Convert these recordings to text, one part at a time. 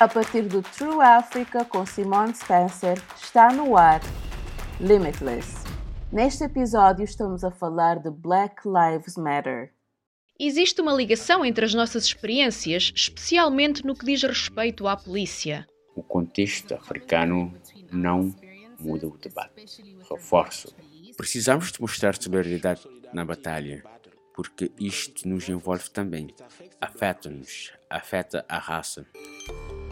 A partir do True Africa com Simone Spencer, está no ar Limitless. Neste episódio estamos a falar de Black Lives Matter. Existe uma ligação entre as nossas experiências, especialmente no que diz respeito à polícia. O contexto africano não muda o debate. Reforço. Precisamos de mostrar solidariedade na batalha, porque isto nos envolve também. Afeta-nos, afeta a raça.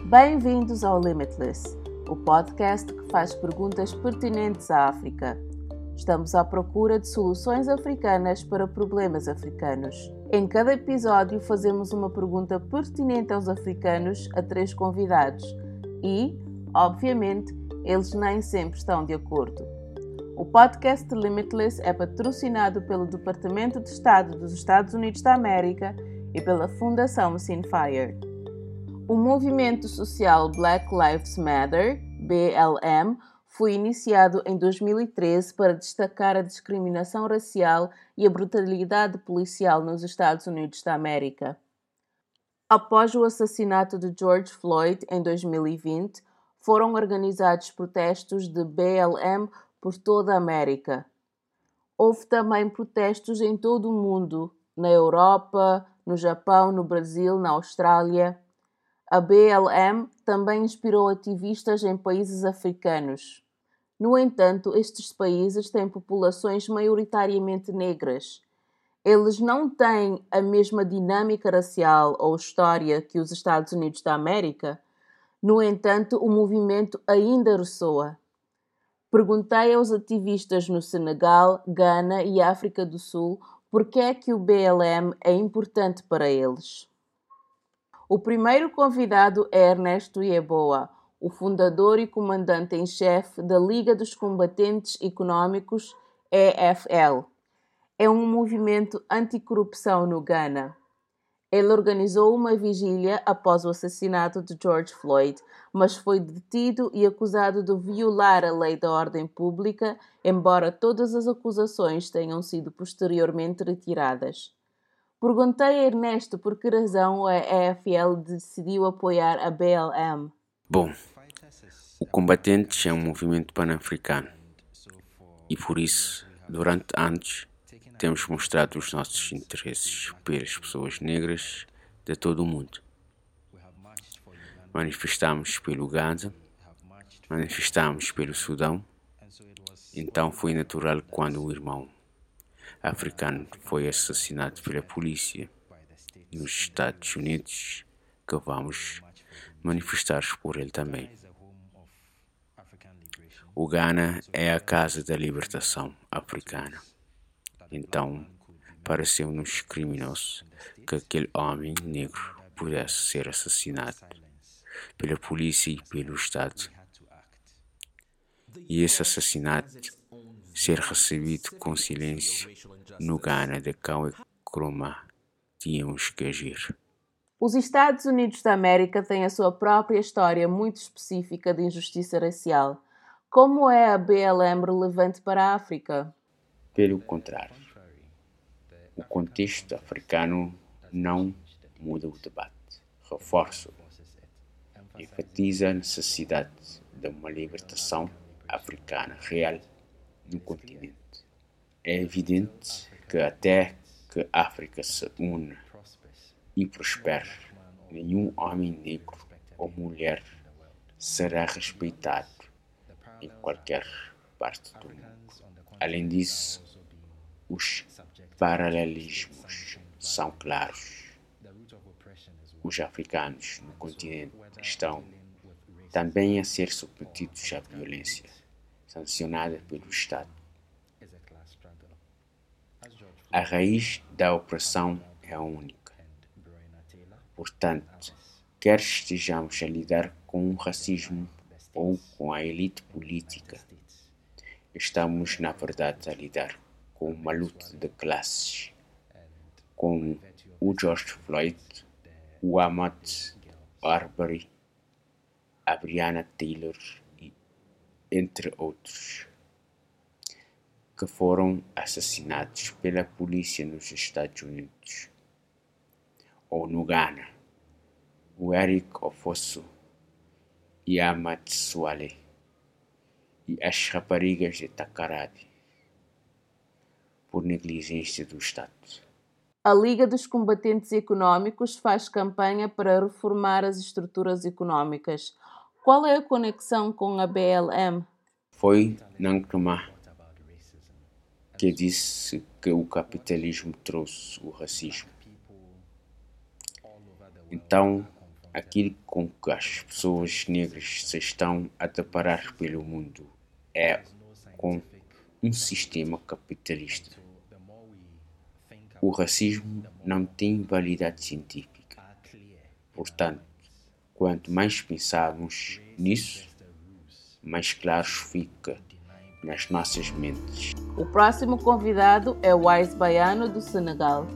Bem-vindos ao Limitless, o podcast que faz perguntas pertinentes à África. Estamos à procura de soluções africanas para problemas africanos. Em cada episódio, fazemos uma pergunta pertinente aos africanos a três convidados e, obviamente, eles nem sempre estão de acordo. O podcast Limitless é patrocinado pelo Departamento de Estado dos Estados Unidos da América e pela Fundação Sinfire. O movimento social Black Lives Matter, BLM, foi iniciado em 2013 para destacar a discriminação racial e a brutalidade policial nos Estados Unidos da América. Após o assassinato de George Floyd em 2020, foram organizados protestos de BLM por toda a América. Houve também protestos em todo o mundo, na Europa, no Japão, no Brasil, na Austrália. A BLM também inspirou ativistas em países africanos. No entanto, estes países têm populações maioritariamente negras. Eles não têm a mesma dinâmica racial ou história que os Estados Unidos da América. No entanto, o movimento ainda ressoa. Perguntei aos ativistas no Senegal, Gana e África do Sul por que é que o BLM é importante para eles. O primeiro convidado é Ernesto Yeboah, o fundador e comandante em chefe da Liga dos Combatentes Econômicos, EFL. É um movimento anticorrupção no Ghana. Ele organizou uma vigília após o assassinato de George Floyd, mas foi detido e acusado de violar a lei da ordem pública, embora todas as acusações tenham sido posteriormente retiradas. Perguntei a Ernesto por que razão a EFL decidiu apoiar a BLM. Bom, o Combatentes é um movimento pan-africano e por isso, durante anos, temos mostrado os nossos interesses pelas pessoas negras de todo o mundo. Manifestamos pelo Gaza, manifestamos pelo Sudão, então foi natural quando o irmão africano foi assassinado pela polícia nos Estados Unidos que vamos manifestar por ele também. O Ghana é a casa da libertação africana. Então, pareceu-nos criminoso que aquele homem negro pudesse ser assassinado pela polícia e pelo Estado. E esse assassinato ser recebido com silêncio no Ghana de Cão e Croma, tínhamos que agir. Os Estados Unidos da América têm a sua própria história muito específica de injustiça racial. Como é a BLM relevante para a África? Pelo contrário, o contexto africano não muda o debate, reforça, enfatiza a necessidade de uma libertação africana real no continente. É evidente que até que a África se une e prospere, nenhum homem negro ou mulher será respeitado em qualquer parte do mundo. Além disso, os paralelismos são claros. Os africanos no continente estão também a ser submetidos à violência sancionada pelo Estado. A raiz da opressão é única. Portanto, quer estejamos a lidar com o racismo ou com a elite política, estamos, na verdade, a lidar com uma luta de classes, com o George Floyd, o Ahmad Arbery, a Brianna Taylor entre outros, que foram assassinados pela polícia nos Estados Unidos ou no Ghana. O Eric Ofosu e Amatsuale e as raparigas de Takaradi por negligência do Estado. A Liga dos Combatentes Econômicos faz campanha para reformar as estruturas econômicas. Qual é a conexão com a BLM? Foi Nkrumah que disse que o capitalismo trouxe o racismo. Então, aquilo com que as pessoas negras se estão a deparar pelo mundo é com um sistema capitalista. O racismo não tem validade científica. Portanto, quanto mais pensarmos nisso, mais claro fica nas nossas mentes. O próximo convidado é Wise Baiano, do Senegal.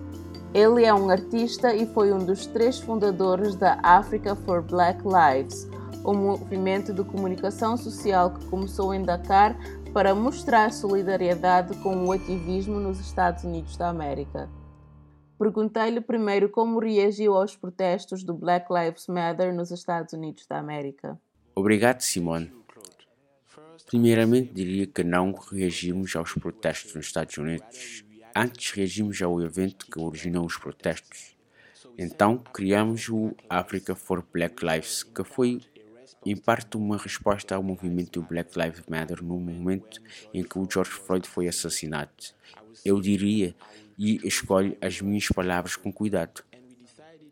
Ele é um artista e foi um dos três fundadores da Africa for Black Lives, um movimento de comunicação social que começou em Dakar para mostrar solidariedade com o ativismo nos Estados Unidos da América. Perguntei-lhe primeiro como reagiu aos protestos do Black Lives Matter nos Estados Unidos da América. Obrigado, Simone. Primeiramente, diria que não reagimos aos protestos nos Estados Unidos. Antes, reagimos ao evento que originou os protestos. Então, criamos o Africa for Black Lives, que foi em parte uma resposta ao movimento Black Lives Matter no momento em que o George Floyd foi assassinado. Eu diria, e escolho as minhas palavras com cuidado.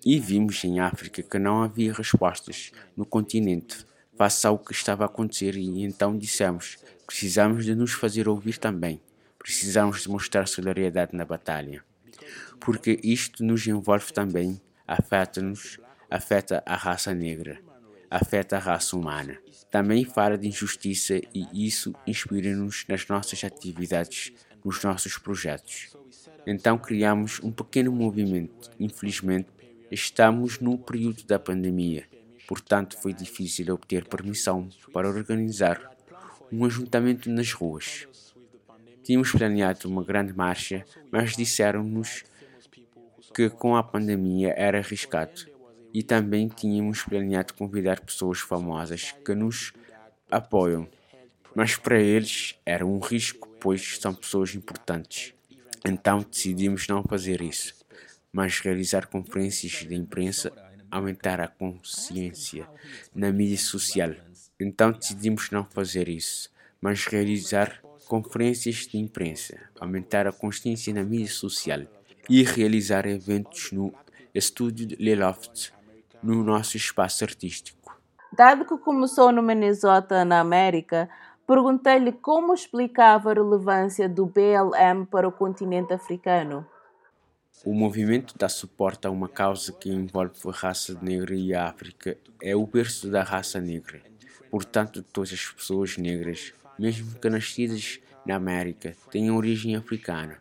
E vimos em África que não havia respostas no continente face ao que estava a acontecer e então dissemos: precisamos de nos fazer ouvir também. Precisamos de mostrar solidariedade na batalha. Porque isto nos envolve também, afeta-nos, afeta a raça negra, afeta a raça humana. Também fala de injustiça e isso inspira-nos nas nossas atividades, nos nossos projetos. Então criamos um pequeno movimento. Infelizmente, estamos no período da pandemia Portanto, foi difícil obter permissão para organizar um ajuntamento nas ruas. Tínhamos planeado uma grande marcha, mas disseram-nos que com a pandemia era arriscado. E também tínhamos planeado convidar pessoas famosas que nos apoiam. Mas para eles era um risco, pois são pessoas importantes. Então decidimos não fazer isso, mas realizar conferências de imprensa aumentar a consciência na mídia social. Então decidimos não fazer isso, mas realizar conferências de imprensa, aumentar a consciência na mídia social e realizar eventos no estúdio de Le Loft, no nosso espaço artístico. Dado que começou no Minnesota, na América, perguntei-lhe como explicava a relevância do BLM para o continente africano. O movimento dá suporte a uma causa que envolve a raça negra e a África. É o berço da raça negra. Portanto, todas as pessoas negras, mesmo que nascidas na América, têm origem africana.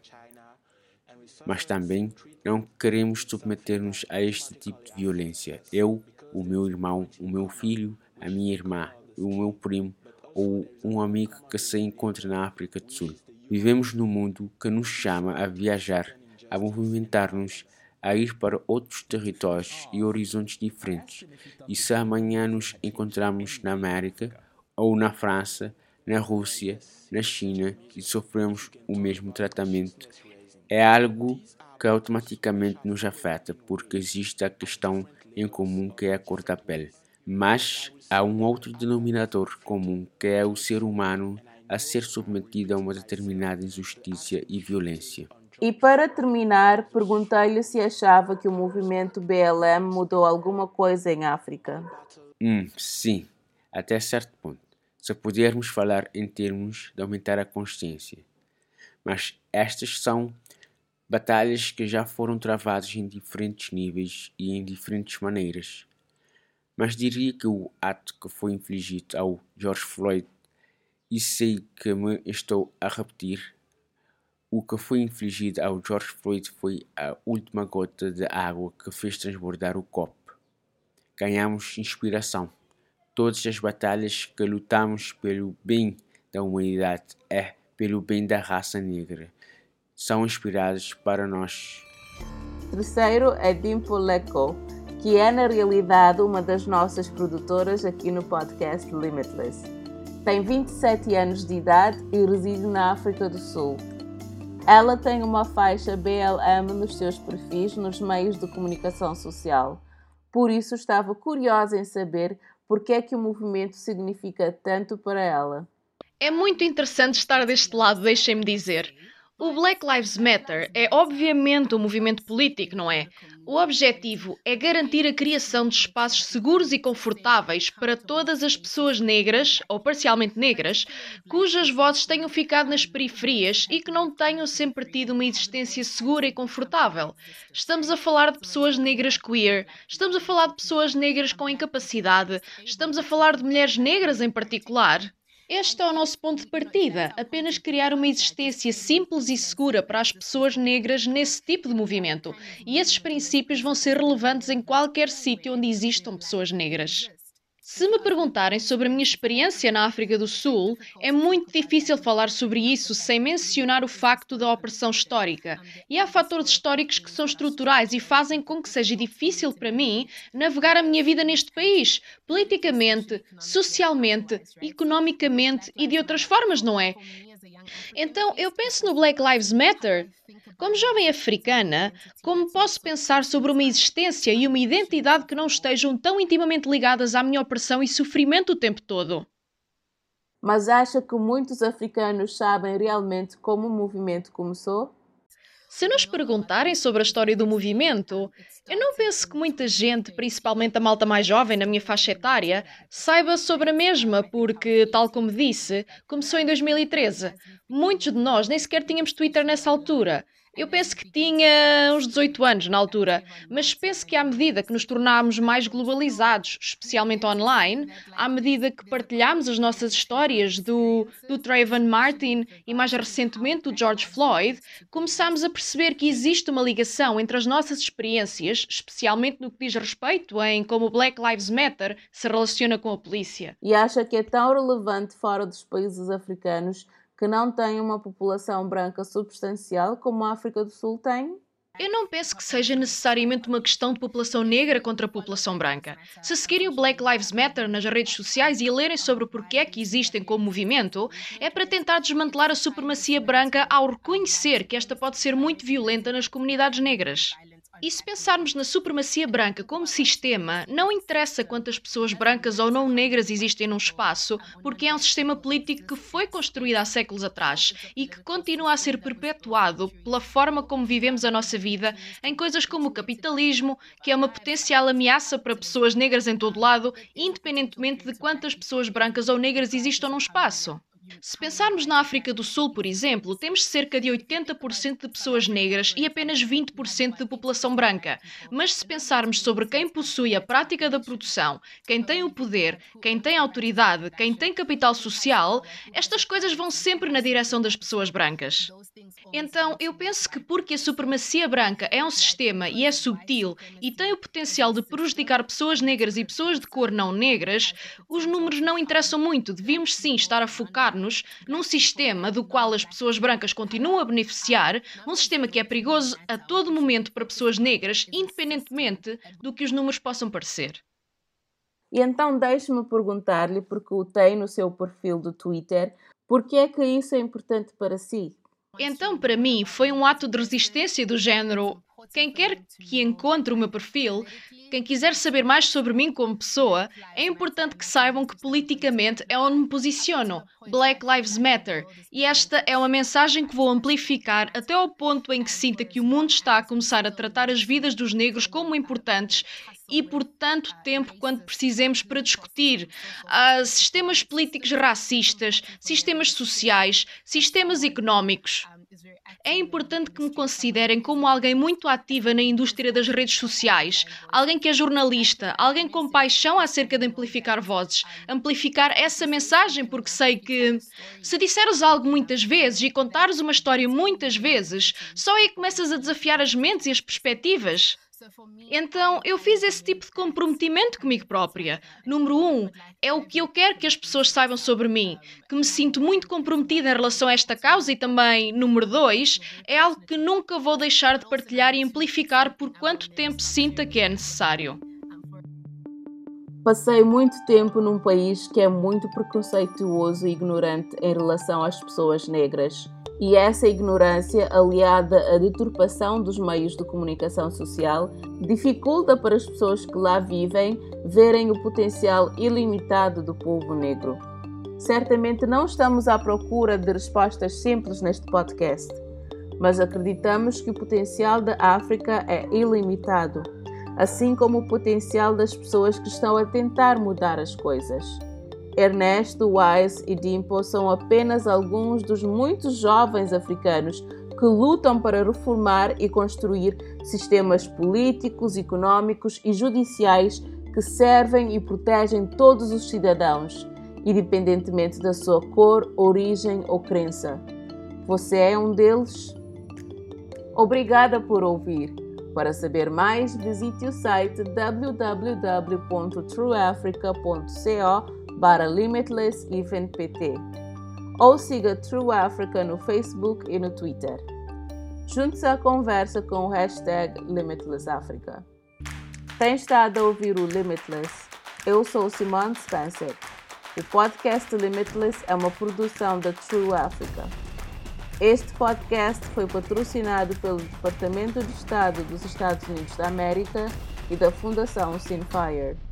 Mas também não queremos submeter-nos a este tipo de violência. Eu, o meu irmão, o meu filho, a minha irmã, o meu primo ou um amigo que se encontra na África do Sul. Vivemos num mundo que nos chama a viajar a movimentar-nos a ir para outros territórios e horizontes diferentes. E se amanhã nos encontramos na América, ou na França, na Rússia, na China e sofremos o mesmo tratamento, é algo que automaticamente nos afeta, porque existe a questão em comum que é a cor da pele. Mas há um outro denominador comum que é o ser humano a ser submetido a uma determinada injustiça e violência. E para terminar, perguntei-lhe se achava que o movimento BLM mudou alguma coisa em África. Hum, sim, até certo ponto. Se pudermos falar em termos de aumentar a consciência. Mas estas são batalhas que já foram travadas em diferentes níveis e em diferentes maneiras. Mas diria que o ato que foi infligido ao George Floyd, e sei que me estou a repetir, o que foi infligido ao George Floyd foi a última gota de água que fez transbordar o copo. Ganhamos inspiração. Todas as batalhas que lutamos pelo bem da humanidade é pelo bem da raça negra. São inspiradas para nós. Terceiro é Dimpo Leko. Que é na realidade uma das nossas produtoras aqui no podcast Limitless. Tem 27 anos de idade e reside na África do Sul. Ela tem uma faixa BLM nos seus perfis nos meios de comunicação social. Por isso estava curiosa em saber por que é que o movimento significa tanto para ela. É muito interessante estar deste lado, deixem-me dizer. O Black Lives Matter é obviamente um movimento político, não é? O objetivo é garantir a criação de espaços seguros e confortáveis para todas as pessoas negras, ou parcialmente negras, cujas vozes tenham ficado nas periferias e que não tenham sempre tido uma existência segura e confortável. Estamos a falar de pessoas negras queer, estamos a falar de pessoas negras com incapacidade, estamos a falar de mulheres negras em particular. Este é o nosso ponto de partida, apenas criar uma existência simples e segura para as pessoas negras nesse tipo de movimento. E esses princípios vão ser relevantes em qualquer sítio onde existam pessoas negras. Se me perguntarem sobre a minha experiência na África do Sul, é muito difícil falar sobre isso sem mencionar o facto da opressão histórica. E há fatores históricos que são estruturais e fazem com que seja difícil para mim navegar a minha vida neste país, politicamente, socialmente, economicamente e de outras formas, não é? Então, eu penso no Black Lives Matter. Como jovem africana, como posso pensar sobre uma existência e uma identidade que não estejam tão intimamente ligadas à minha opressão e sofrimento o tempo todo? Mas acha que muitos africanos sabem realmente como o movimento começou? Se nos perguntarem sobre a história do movimento, eu não penso que muita gente, principalmente a malta mais jovem na minha faixa etária, saiba sobre a mesma, porque, tal como disse, começou em 2013. Muitos de nós nem sequer tínhamos Twitter nessa altura. Eu penso que tinha uns 18 anos na altura, mas penso que à medida que nos tornámos mais globalizados, especialmente online, à medida que partilhámos as nossas histórias do, do Trayvon Martin e mais recentemente do George Floyd, começámos a perceber que existe uma ligação entre as nossas experiências, especialmente no que diz respeito em como Black Lives Matter se relaciona com a polícia. E acha que é tão relevante fora dos países africanos que não tem uma população branca substancial como a África do Sul tem? Eu não penso que seja necessariamente uma questão de população negra contra a população branca. Se seguirem o Black Lives Matter nas redes sociais e lerem sobre o porquê que existem como movimento, é para tentar desmantelar a supremacia branca ao reconhecer que esta pode ser muito violenta nas comunidades negras. E se pensarmos na supremacia branca como sistema, não interessa quantas pessoas brancas ou não negras existem num espaço, porque é um sistema político que foi construído há séculos atrás e que continua a ser perpetuado pela forma como vivemos a nossa vida em coisas como o capitalismo, que é uma potencial ameaça para pessoas negras em todo lado, independentemente de quantas pessoas brancas ou negras existam num espaço. Se pensarmos na África do Sul, por exemplo, temos cerca de 80% de pessoas negras e apenas 20% de população branca. Mas se pensarmos sobre quem possui a prática da produção, quem tem o poder, quem tem autoridade, quem tem capital social, estas coisas vão sempre na direção das pessoas brancas. Então, eu penso que porque a supremacia branca é um sistema e é subtil e tem o potencial de prejudicar pessoas negras e pessoas de cor não negras, os números não interessam muito. Devíamos sim estar a focar nos num sistema do qual as pessoas brancas continuam a beneficiar, um sistema que é perigoso a todo momento para pessoas negras, independentemente do que os números possam parecer. E então deixe-me perguntar-lhe, porque o tem no seu perfil do Twitter, por que é que isso é importante para si? Então, para mim, foi um ato de resistência do género quem quer que encontre o meu perfil, quem quiser saber mais sobre mim como pessoa, é importante que saibam que politicamente é onde me posiciono. Black Lives Matter. E esta é uma mensagem que vou amplificar até ao ponto em que sinta que o mundo está a começar a tratar as vidas dos negros como importantes e por tanto tempo quanto precisemos para discutir uh, sistemas políticos racistas, sistemas sociais, sistemas económicos. É importante que me considerem como alguém muito ativa na indústria das redes sociais, alguém que é jornalista, alguém com paixão acerca de amplificar vozes, amplificar essa mensagem, porque sei que se disseres algo muitas vezes e contares uma história muitas vezes, só aí começas a desafiar as mentes e as perspectivas. Então eu fiz esse tipo de comprometimento comigo própria. Número um, é o que eu quero que as pessoas saibam sobre mim, que me sinto muito comprometida em relação a esta causa e também, número dois, é algo que nunca vou deixar de partilhar e amplificar por quanto tempo sinta que é necessário. Passei muito tempo num país que é muito preconceituoso e ignorante em relação às pessoas negras. E essa ignorância, aliada à deturpação dos meios de comunicação social, dificulta para as pessoas que lá vivem verem o potencial ilimitado do povo negro. Certamente não estamos à procura de respostas simples neste podcast, mas acreditamos que o potencial da África é ilimitado, assim como o potencial das pessoas que estão a tentar mudar as coisas. Ernesto, Wise e Dimpo são apenas alguns dos muitos jovens africanos que lutam para reformar e construir sistemas políticos, econômicos e judiciais que servem e protegem todos os cidadãos, independentemente da sua cor, origem ou crença. Você é um deles? Obrigada por ouvir. Para saber mais, visite o site www.trueafrica.co para Limitless Event PT. Ou siga True Africa no Facebook e no Twitter. Junte-se à conversa com o hashtag Limitless Africa. Tem estado a ouvir o Limitless? Eu sou Simone Spencer. O podcast Limitless é uma produção da True Africa. Este podcast foi patrocinado pelo Departamento de Estado dos Estados Unidos da América e da Fundação Sinfire.